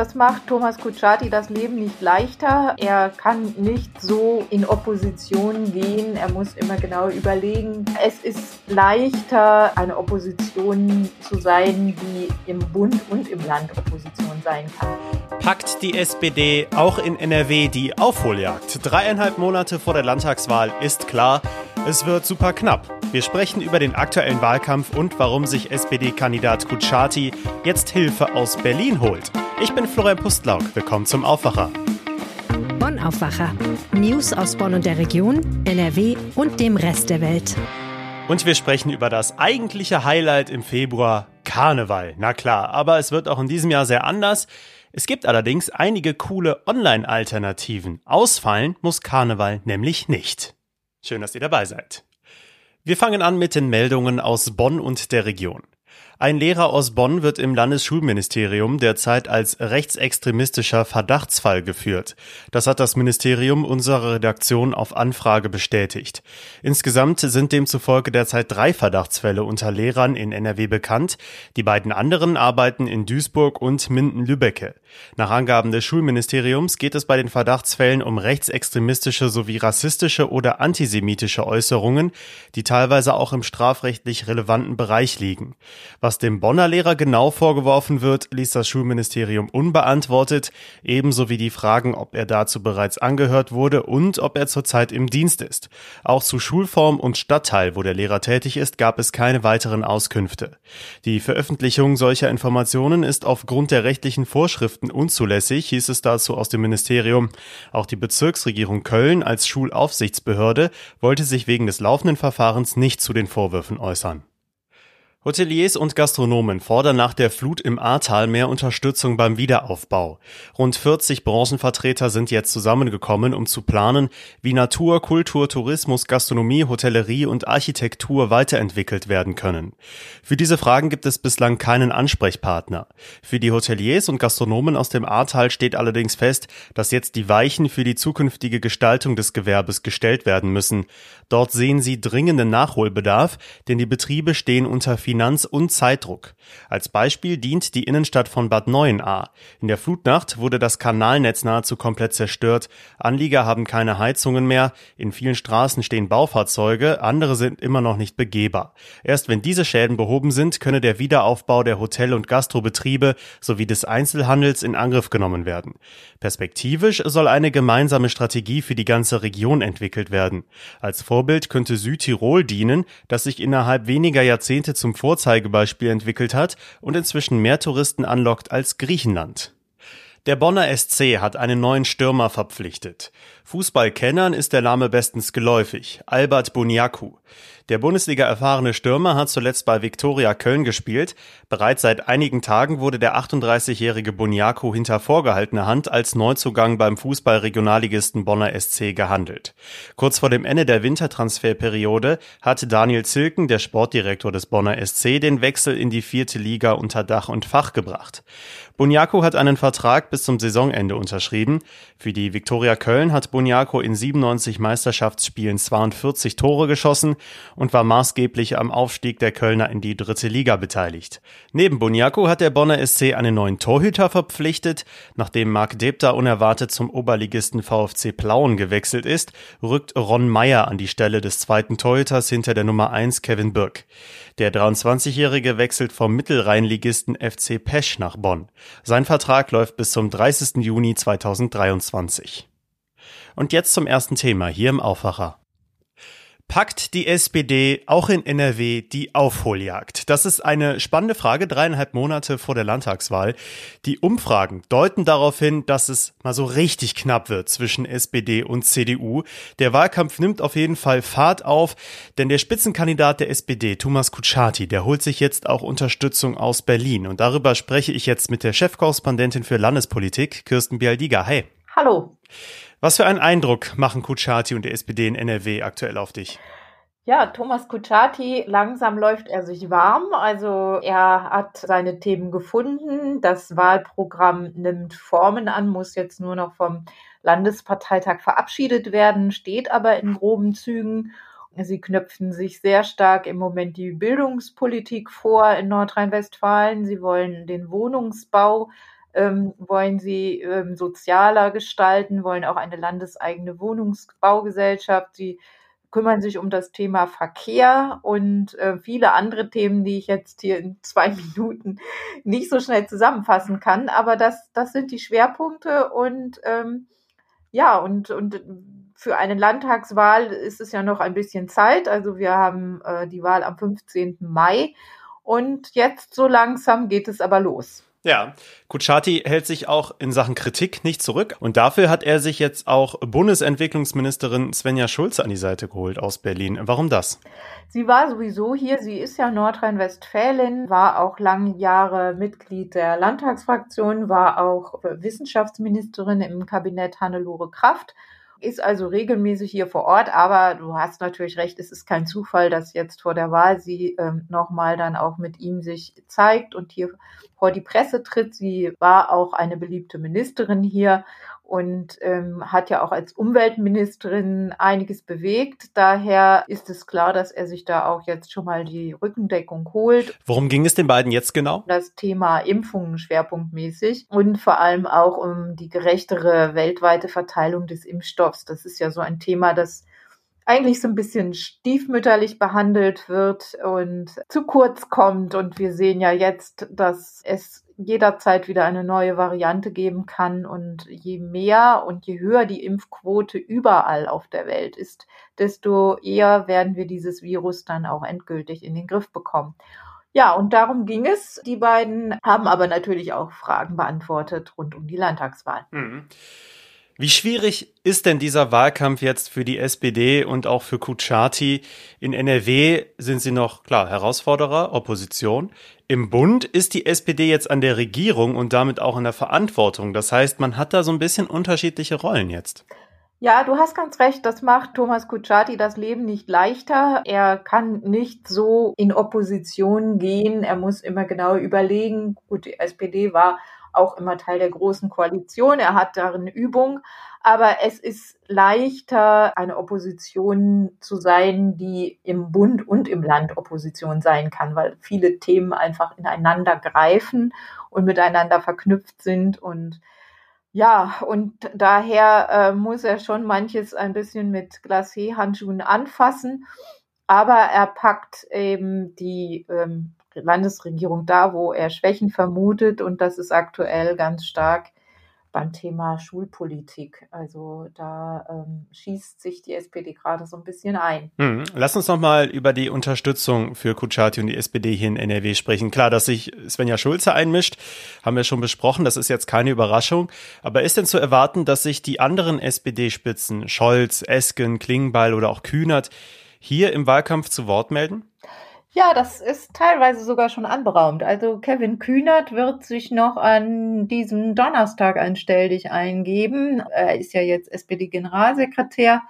Das macht Thomas Kutschaty das Leben nicht leichter. Er kann nicht so in Opposition gehen. Er muss immer genau überlegen. Es ist leichter, eine Opposition zu sein, die im Bund und im Land Opposition sein kann. Packt die SPD auch in NRW die Aufholjagd? Dreieinhalb Monate vor der Landtagswahl ist klar, es wird super knapp. Wir sprechen über den aktuellen Wahlkampf und warum sich SPD-Kandidat Kutschaty jetzt Hilfe aus Berlin holt. Ich bin Florian Pustlauk. Willkommen zum Aufwacher. Bonn Aufwacher. News aus Bonn und der Region, NRW und dem Rest der Welt. Und wir sprechen über das eigentliche Highlight im Februar, Karneval. Na klar, aber es wird auch in diesem Jahr sehr anders. Es gibt allerdings einige coole Online-Alternativen. Ausfallen muss Karneval nämlich nicht. Schön, dass ihr dabei seid. Wir fangen an mit den Meldungen aus Bonn und der Region. Ein Lehrer aus Bonn wird im Landesschulministerium derzeit als rechtsextremistischer Verdachtsfall geführt. Das hat das Ministerium unserer Redaktion auf Anfrage bestätigt. Insgesamt sind demzufolge derzeit drei Verdachtsfälle unter Lehrern in NRW bekannt. Die beiden anderen arbeiten in Duisburg und Minden-Lübbecke. Nach Angaben des Schulministeriums geht es bei den Verdachtsfällen um rechtsextremistische sowie rassistische oder antisemitische Äußerungen, die teilweise auch im strafrechtlich relevanten Bereich liegen. Was was dem Bonner Lehrer genau vorgeworfen wird, ließ das Schulministerium unbeantwortet, ebenso wie die Fragen, ob er dazu bereits angehört wurde und ob er zurzeit im Dienst ist. Auch zu Schulform und Stadtteil, wo der Lehrer tätig ist, gab es keine weiteren Auskünfte. Die Veröffentlichung solcher Informationen ist aufgrund der rechtlichen Vorschriften unzulässig, hieß es dazu aus dem Ministerium. Auch die Bezirksregierung Köln als Schulaufsichtsbehörde wollte sich wegen des laufenden Verfahrens nicht zu den Vorwürfen äußern. Hoteliers und Gastronomen fordern nach der Flut im Ahrtal mehr Unterstützung beim Wiederaufbau. Rund 40 Branchenvertreter sind jetzt zusammengekommen, um zu planen, wie Natur, Kultur, Tourismus, Gastronomie, Hotellerie und Architektur weiterentwickelt werden können. Für diese Fragen gibt es bislang keinen Ansprechpartner. Für die Hoteliers und Gastronomen aus dem Ahrtal steht allerdings fest, dass jetzt die Weichen für die zukünftige Gestaltung des Gewerbes gestellt werden müssen. Dort sehen sie dringenden Nachholbedarf, denn die Betriebe stehen unter Finanz- und Zeitdruck. Als Beispiel dient die Innenstadt von Bad Neuenahr. In der Flutnacht wurde das Kanalnetz nahezu komplett zerstört. Anlieger haben keine Heizungen mehr. In vielen Straßen stehen Baufahrzeuge. Andere sind immer noch nicht begehbar. Erst wenn diese Schäden behoben sind, könne der Wiederaufbau der Hotel- und Gastrobetriebe sowie des Einzelhandels in Angriff genommen werden. Perspektivisch soll eine gemeinsame Strategie für die ganze Region entwickelt werden. Als Vorbild könnte Südtirol dienen, das sich innerhalb weniger Jahrzehnte zum Vorzeigebeispiel entwickelt hat und inzwischen mehr Touristen anlockt als Griechenland. Der Bonner SC hat einen neuen Stürmer verpflichtet. Fußballkennern ist der Name bestens geläufig. Albert Buniaku. Der Bundesliga erfahrene Stürmer hat zuletzt bei Viktoria Köln gespielt. Bereits seit einigen Tagen wurde der 38-jährige Buniaku hinter vorgehaltener Hand als Neuzugang beim Fußballregionalligisten Bonner SC gehandelt. Kurz vor dem Ende der Wintertransferperiode hatte Daniel Zilken, der Sportdirektor des Bonner SC, den Wechsel in die vierte Liga unter Dach und Fach gebracht. Buniaku hat einen Vertrag bis zum Saisonende unterschrieben. Für die Viktoria Köln hat Buniaku in 97 Meisterschaftsspielen 42 Tore geschossen und war maßgeblich am Aufstieg der Kölner in die dritte Liga beteiligt. Neben Buniaku hat der Bonner SC einen neuen Torhüter verpflichtet. Nachdem Marc Debter unerwartet zum Oberligisten VfC Plauen gewechselt ist, rückt Ron Meyer an die Stelle des zweiten Torhüters hinter der Nummer 1 Kevin Birk. Der 23-Jährige wechselt vom Mittelrheinligisten FC Pesch nach Bonn. Sein Vertrag läuft bis zum 30. Juni 2023. Und jetzt zum ersten Thema hier im Aufwacher. Packt die SPD auch in NRW die Aufholjagd? Das ist eine spannende Frage, dreieinhalb Monate vor der Landtagswahl. Die Umfragen deuten darauf hin, dass es mal so richtig knapp wird zwischen SPD und CDU. Der Wahlkampf nimmt auf jeden Fall Fahrt auf, denn der Spitzenkandidat der SPD, Thomas Kutschaty, der holt sich jetzt auch Unterstützung aus Berlin. Und darüber spreche ich jetzt mit der Chefkorrespondentin für Landespolitik, Kirsten Bialdiga. Hey. Hallo. Was für einen Eindruck machen Kutschaty und die SPD in NRW aktuell auf dich? Ja, Thomas Kutschaty, langsam läuft er sich warm. Also er hat seine Themen gefunden. Das Wahlprogramm nimmt Formen an, muss jetzt nur noch vom Landesparteitag verabschiedet werden, steht aber in groben Zügen. Sie knöpfen sich sehr stark im Moment die Bildungspolitik vor in Nordrhein-Westfalen. Sie wollen den Wohnungsbau ähm, wollen sie ähm, sozialer gestalten, wollen auch eine landeseigene Wohnungsbaugesellschaft. Sie kümmern sich um das Thema Verkehr und äh, viele andere Themen, die ich jetzt hier in zwei Minuten nicht so schnell zusammenfassen kann. Aber das, das sind die Schwerpunkte und ähm, ja, und, und für eine Landtagswahl ist es ja noch ein bisschen Zeit. Also wir haben äh, die Wahl am 15. Mai und jetzt so langsam geht es aber los. Ja, Kuchati hält sich auch in Sachen Kritik nicht zurück und dafür hat er sich jetzt auch Bundesentwicklungsministerin Svenja Schulze an die Seite geholt aus Berlin. Warum das? Sie war sowieso hier, sie ist ja Nordrhein-Westfälin, war auch lange Jahre Mitglied der Landtagsfraktion, war auch Wissenschaftsministerin im Kabinett Hannelore Kraft ist also regelmäßig hier vor Ort, aber du hast natürlich recht, es ist kein Zufall, dass jetzt vor der Wahl sie ähm, nochmal dann auch mit ihm sich zeigt und hier vor die Presse tritt. Sie war auch eine beliebte Ministerin hier und ähm, hat ja auch als Umweltministerin einiges bewegt. Daher ist es klar, dass er sich da auch jetzt schon mal die Rückendeckung holt. Worum ging es den beiden jetzt genau? Das Thema Impfungen schwerpunktmäßig und vor allem auch um die gerechtere weltweite Verteilung des Impfstoffs. Das ist ja so ein Thema, das eigentlich so ein bisschen stiefmütterlich behandelt wird und zu kurz kommt. Und wir sehen ja jetzt, dass es jederzeit wieder eine neue Variante geben kann. Und je mehr und je höher die Impfquote überall auf der Welt ist, desto eher werden wir dieses Virus dann auch endgültig in den Griff bekommen. Ja, und darum ging es. Die beiden haben aber natürlich auch Fragen beantwortet rund um die Landtagswahl. Mhm. Wie schwierig ist denn dieser Wahlkampf jetzt für die SPD und auch für Kuchati? In NRW sind sie noch, klar, Herausforderer, Opposition. Im Bund ist die SPD jetzt an der Regierung und damit auch in der Verantwortung. Das heißt, man hat da so ein bisschen unterschiedliche Rollen jetzt. Ja, du hast ganz recht, das macht Thomas Kutschaty das Leben nicht leichter. Er kann nicht so in Opposition gehen. Er muss immer genau überlegen. Gut, die SPD war auch immer Teil der großen Koalition. Er hat darin Übung. Aber es ist leichter, eine Opposition zu sein, die im Bund und im Land Opposition sein kann, weil viele Themen einfach ineinander greifen und miteinander verknüpft sind. Und ja, und daher äh, muss er schon manches ein bisschen mit Glacé-Handschuhen anfassen. Aber er packt eben die ähm, Landesregierung da, wo er Schwächen vermutet. Und das ist aktuell ganz stark beim Thema Schulpolitik. Also da ähm, schießt sich die SPD gerade so ein bisschen ein. Hm. Lass uns noch mal über die Unterstützung für Kutschaty und die SPD hier in NRW sprechen. Klar, dass sich Svenja Schulze einmischt, haben wir schon besprochen. Das ist jetzt keine Überraschung. Aber ist denn zu erwarten, dass sich die anderen SPD-Spitzen, Scholz, Esken, Klingbeil oder auch Kühnert, hier im Wahlkampf zu Wort melden? Ja, das ist teilweise sogar schon anberaumt. Also Kevin Kühnert wird sich noch an diesem Donnerstag ein Stelldich eingeben. Er ist ja jetzt SPD-Generalsekretär,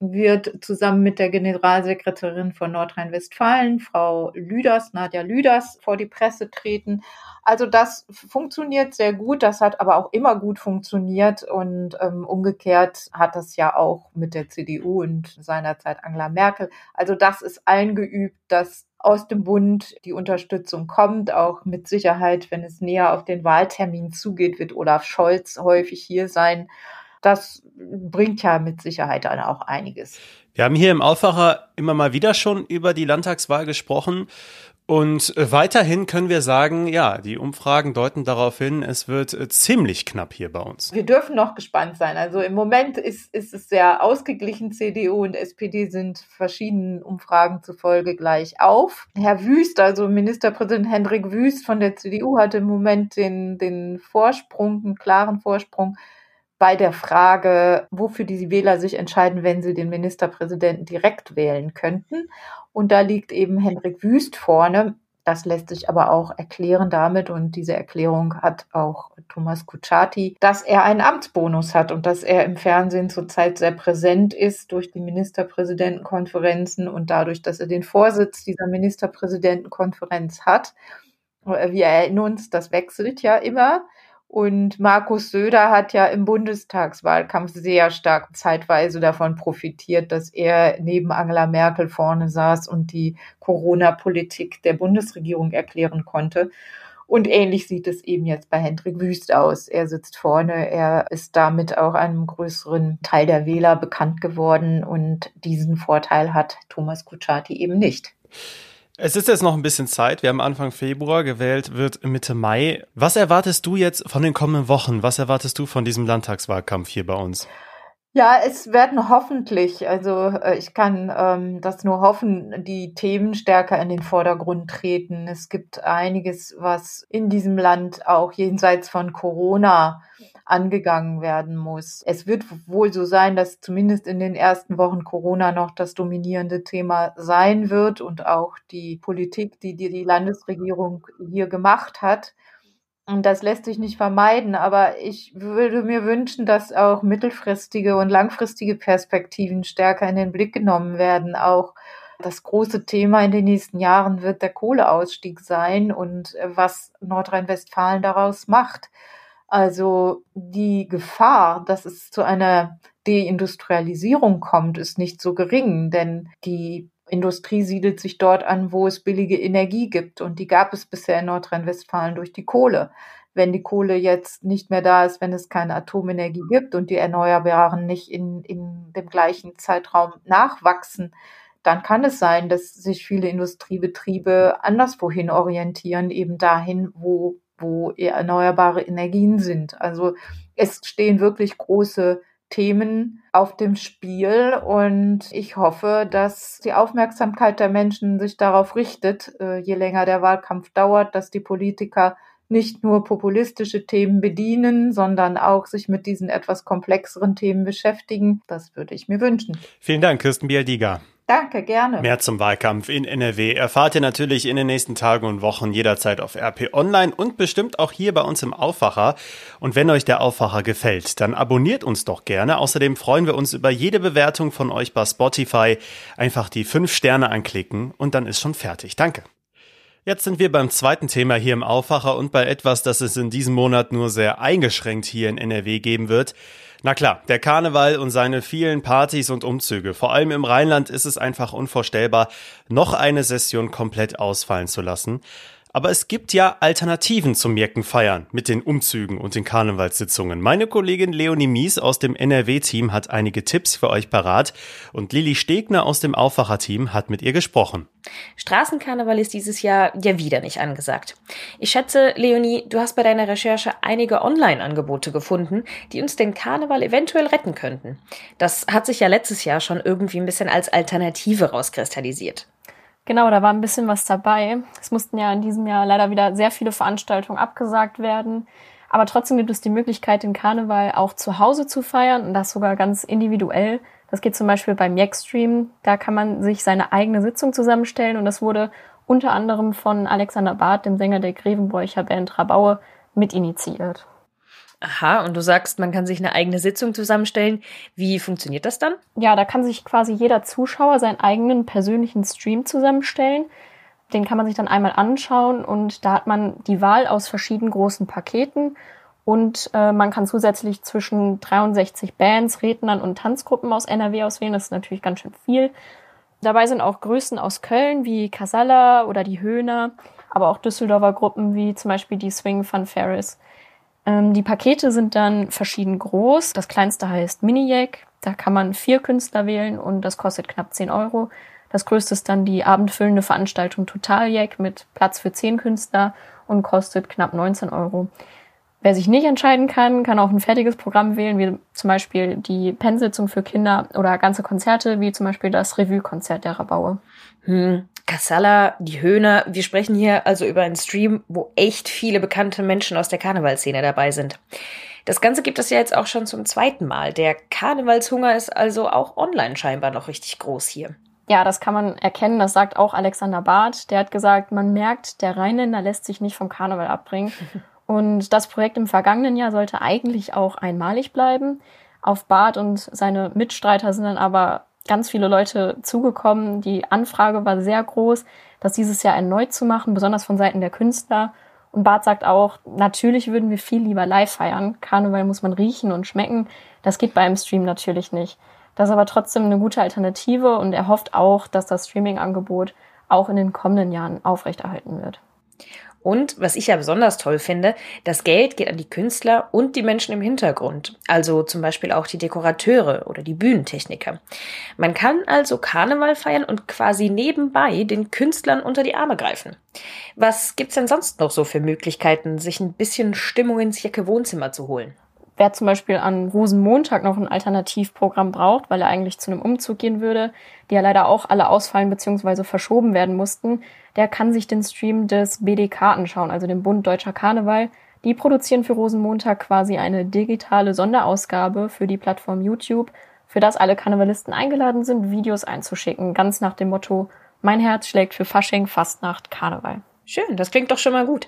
wird zusammen mit der Generalsekretärin von Nordrhein-Westfalen, Frau Lüders, Nadja Lüders, vor die Presse treten. Also das funktioniert sehr gut, das hat aber auch immer gut funktioniert und ähm, umgekehrt hat das ja auch mit der CDU und seinerzeit Angela Merkel. Also das ist eingeübt, dass aus dem Bund die Unterstützung kommt. Auch mit Sicherheit, wenn es näher auf den Wahltermin zugeht, wird Olaf Scholz häufig hier sein. Das bringt ja mit Sicherheit dann auch einiges. Wir haben hier im Aufwacher immer mal wieder schon über die Landtagswahl gesprochen. Und äh, weiterhin können wir sagen, ja, die Umfragen deuten darauf hin, es wird äh, ziemlich knapp hier bei uns. Wir dürfen noch gespannt sein. Also im Moment ist, ist es sehr ausgeglichen. CDU und SPD sind verschiedenen Umfragen zufolge gleich auf. Herr Wüst, also Ministerpräsident Hendrik Wüst von der CDU, hatte im Moment den, den Vorsprung, einen klaren Vorsprung bei der Frage, wofür die Wähler sich entscheiden, wenn sie den Ministerpräsidenten direkt wählen könnten. Und da liegt eben Hendrik Wüst vorne. Das lässt sich aber auch erklären damit, und diese Erklärung hat auch Thomas Kutschaty, dass er einen Amtsbonus hat und dass er im Fernsehen zurzeit sehr präsent ist durch die Ministerpräsidentenkonferenzen und dadurch, dass er den Vorsitz dieser Ministerpräsidentenkonferenz hat. Wir erinnern uns, das wechselt ja immer. Und Markus Söder hat ja im Bundestagswahlkampf sehr stark zeitweise davon profitiert, dass er neben Angela Merkel vorne saß und die Corona-Politik der Bundesregierung erklären konnte. Und ähnlich sieht es eben jetzt bei Hendrik Wüst aus. Er sitzt vorne, er ist damit auch einem größeren Teil der Wähler bekannt geworden und diesen Vorteil hat Thomas Kutschaty eben nicht. Es ist jetzt noch ein bisschen Zeit. Wir haben Anfang Februar gewählt, wird Mitte Mai. Was erwartest du jetzt von den kommenden Wochen? Was erwartest du von diesem Landtagswahlkampf hier bei uns? Ja, es werden hoffentlich, also äh, ich kann ähm, das nur hoffen, die Themen stärker in den Vordergrund treten. Es gibt einiges, was in diesem Land auch jenseits von Corona angegangen werden muss. Es wird wohl so sein, dass zumindest in den ersten Wochen Corona noch das dominierende Thema sein wird und auch die Politik, die die, die Landesregierung hier gemacht hat. Und das lässt sich nicht vermeiden, aber ich würde mir wünschen, dass auch mittelfristige und langfristige Perspektiven stärker in den Blick genommen werden. Auch das große Thema in den nächsten Jahren wird der Kohleausstieg sein und was Nordrhein-Westfalen daraus macht. Also die Gefahr, dass es zu einer Deindustrialisierung kommt, ist nicht so gering, denn die Industrie siedelt sich dort an, wo es billige Energie gibt. Und die gab es bisher in Nordrhein-Westfalen durch die Kohle. Wenn die Kohle jetzt nicht mehr da ist, wenn es keine Atomenergie gibt und die Erneuerbaren nicht in, in dem gleichen Zeitraum nachwachsen, dann kann es sein, dass sich viele Industriebetriebe anderswohin orientieren, eben dahin, wo, wo erneuerbare Energien sind. Also es stehen wirklich große Themen auf dem Spiel und ich hoffe, dass die Aufmerksamkeit der Menschen sich darauf richtet, äh, je länger der Wahlkampf dauert, dass die Politiker nicht nur populistische Themen bedienen, sondern auch sich mit diesen etwas komplexeren Themen beschäftigen. Das würde ich mir wünschen. Vielen Dank, Kirsten Bialdiga. Danke, gerne. Mehr zum Wahlkampf in NRW erfahrt ihr natürlich in den nächsten Tagen und Wochen jederzeit auf RP Online und bestimmt auch hier bei uns im Aufwacher. Und wenn euch der Aufwacher gefällt, dann abonniert uns doch gerne. Außerdem freuen wir uns über jede Bewertung von euch bei Spotify. Einfach die fünf Sterne anklicken und dann ist schon fertig. Danke. Jetzt sind wir beim zweiten Thema hier im Aufwacher und bei etwas, das es in diesem Monat nur sehr eingeschränkt hier in NRW geben wird. Na klar, der Karneval und seine vielen Partys und Umzüge. Vor allem im Rheinland ist es einfach unvorstellbar, noch eine Session komplett ausfallen zu lassen. Aber es gibt ja Alternativen zum Jeckenfeiern mit den Umzügen und den Karnevalssitzungen. Meine Kollegin Leonie Mies aus dem NRW-Team hat einige Tipps für euch parat und Lilly Stegner aus dem Aufwacher-Team hat mit ihr gesprochen. Straßenkarneval ist dieses Jahr ja wieder nicht angesagt. Ich schätze, Leonie, du hast bei deiner Recherche einige Online-Angebote gefunden, die uns den Karneval eventuell retten könnten. Das hat sich ja letztes Jahr schon irgendwie ein bisschen als Alternative rauskristallisiert. Genau, da war ein bisschen was dabei. Es mussten ja in diesem Jahr leider wieder sehr viele Veranstaltungen abgesagt werden. Aber trotzdem gibt es die Möglichkeit, den Karneval auch zu Hause zu feiern und das sogar ganz individuell. Das geht zum Beispiel beim Jackstream. Da kann man sich seine eigene Sitzung zusammenstellen und das wurde unter anderem von Alexander Barth, dem Sänger der Grevenbräucher Band Rabaue, mit initiiert. Aha, und du sagst, man kann sich eine eigene Sitzung zusammenstellen. Wie funktioniert das dann? Ja, da kann sich quasi jeder Zuschauer seinen eigenen persönlichen Stream zusammenstellen. Den kann man sich dann einmal anschauen und da hat man die Wahl aus verschiedenen großen Paketen und äh, man kann zusätzlich zwischen 63 Bands, Rednern und Tanzgruppen aus NRW auswählen. Das ist natürlich ganz schön viel. Dabei sind auch Größen aus Köln wie Casalla oder die Höhner, aber auch Düsseldorfer Gruppen wie zum Beispiel die Swing Fun Ferris. Ähm, die Pakete sind dann verschieden groß. Das kleinste heißt Mini-Jack. Da kann man vier Künstler wählen und das kostet knapp 10 Euro. Das größte ist dann die abendfüllende Veranstaltung Total Jack mit Platz für 10 Künstler und kostet knapp 19 Euro. Wer sich nicht entscheiden kann, kann auch ein fertiges Programm wählen, wie zum Beispiel die Pennsitzung für Kinder oder ganze Konzerte, wie zum Beispiel das Revue-Konzert der Rabaue. Hm, Kassala, die Höhner. Wir sprechen hier also über einen Stream, wo echt viele bekannte Menschen aus der Karnevalszene dabei sind. Das Ganze gibt es ja jetzt auch schon zum zweiten Mal. Der Karnevalshunger ist also auch online scheinbar noch richtig groß hier. Ja, das kann man erkennen. Das sagt auch Alexander Barth. Der hat gesagt, man merkt, der Rheinländer lässt sich nicht vom Karneval abbringen. Und das Projekt im vergangenen Jahr sollte eigentlich auch einmalig bleiben. Auf Barth und seine Mitstreiter sind dann aber ganz viele Leute zugekommen. Die Anfrage war sehr groß, das dieses Jahr erneut zu machen, besonders von Seiten der Künstler. Und Bart sagt auch, natürlich würden wir viel lieber live feiern. Karneval muss man riechen und schmecken. Das geht beim Stream natürlich nicht. Das ist aber trotzdem eine gute Alternative und er hofft auch, dass das Streaming-Angebot auch in den kommenden Jahren aufrechterhalten wird. Und was ich ja besonders toll finde, das Geld geht an die Künstler und die Menschen im Hintergrund, also zum Beispiel auch die Dekorateure oder die Bühnentechniker. Man kann also Karneval feiern und quasi nebenbei den Künstlern unter die Arme greifen. Was gibt's denn sonst noch so für Möglichkeiten, sich ein bisschen Stimmung ins Jacke Wohnzimmer zu holen? Wer zum Beispiel an Rosenmontag noch ein Alternativprogramm braucht, weil er eigentlich zu einem Umzug gehen würde, die ja leider auch alle ausfallen bzw. verschoben werden mussten, der kann sich den Stream des BDK anschauen, also dem Bund Deutscher Karneval. Die produzieren für Rosenmontag quasi eine digitale Sonderausgabe für die Plattform YouTube, für das alle Karnevalisten eingeladen sind, Videos einzuschicken, ganz nach dem Motto Mein Herz schlägt für Fasching, Fastnacht, Karneval. Schön, das klingt doch schon mal gut.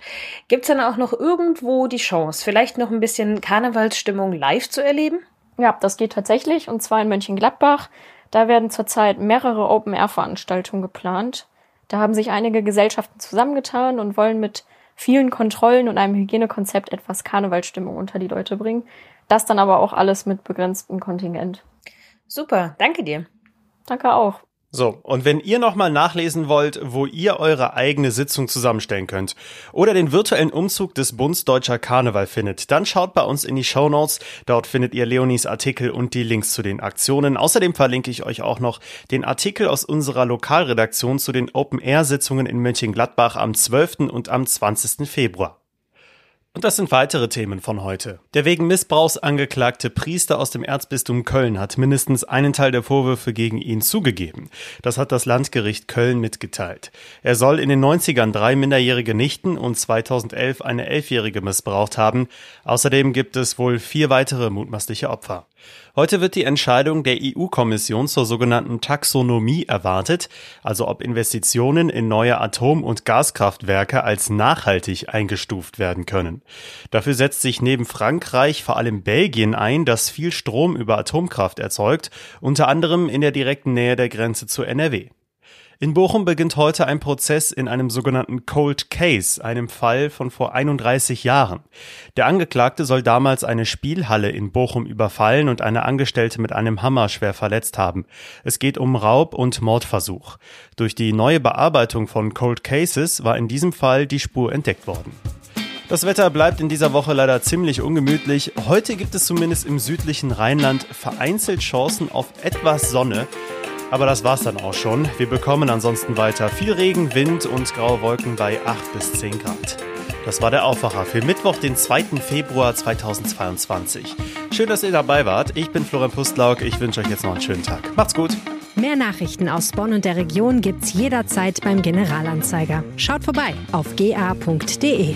Gibt's denn auch noch irgendwo die Chance, vielleicht noch ein bisschen Karnevalsstimmung live zu erleben? Ja, das geht tatsächlich, und zwar in Mönchengladbach. Da werden zurzeit mehrere Open-Air-Veranstaltungen geplant. Da haben sich einige Gesellschaften zusammengetan und wollen mit vielen Kontrollen und einem Hygienekonzept etwas Karnevalsstimmung unter die Leute bringen. Das dann aber auch alles mit begrenztem Kontingent. Super, danke dir. Danke auch. So, und wenn ihr nochmal nachlesen wollt, wo ihr eure eigene Sitzung zusammenstellen könnt oder den virtuellen Umzug des Bunds Deutscher Karneval findet, dann schaut bei uns in die Show Notes. Dort findet ihr Leonis Artikel und die Links zu den Aktionen. Außerdem verlinke ich euch auch noch den Artikel aus unserer Lokalredaktion zu den Open-Air-Sitzungen in Mönchengladbach am 12. und am 20. Februar. Und das sind weitere Themen von heute. Der wegen Missbrauchs angeklagte Priester aus dem Erzbistum Köln hat mindestens einen Teil der Vorwürfe gegen ihn zugegeben. Das hat das Landgericht Köln mitgeteilt. Er soll in den 90ern drei minderjährige Nichten und 2011 eine Elfjährige missbraucht haben. Außerdem gibt es wohl vier weitere mutmaßliche Opfer. Heute wird die Entscheidung der EU-Kommission zur sogenannten Taxonomie erwartet, also ob Investitionen in neue Atom- und Gaskraftwerke als nachhaltig eingestuft werden können. Dafür setzt sich neben Frankreich vor allem Belgien ein, das viel Strom über Atomkraft erzeugt, unter anderem in der direkten Nähe der Grenze zu NRW. In Bochum beginnt heute ein Prozess in einem sogenannten Cold Case, einem Fall von vor 31 Jahren. Der Angeklagte soll damals eine Spielhalle in Bochum überfallen und eine Angestellte mit einem Hammer schwer verletzt haben. Es geht um Raub und Mordversuch. Durch die neue Bearbeitung von Cold Cases war in diesem Fall die Spur entdeckt worden. Das Wetter bleibt in dieser Woche leider ziemlich ungemütlich. Heute gibt es zumindest im südlichen Rheinland vereinzelt Chancen auf etwas Sonne. Aber das war's dann auch schon. Wir bekommen ansonsten weiter viel Regen, Wind und graue Wolken bei 8 bis 10 Grad. Das war der Aufwacher für Mittwoch, den 2. Februar 2022. Schön, dass ihr dabei wart. Ich bin Florian Pustlauk. Ich wünsche euch jetzt noch einen schönen Tag. Macht's gut. Mehr Nachrichten aus Bonn und der Region gibt's jederzeit beim Generalanzeiger. Schaut vorbei auf ga.de.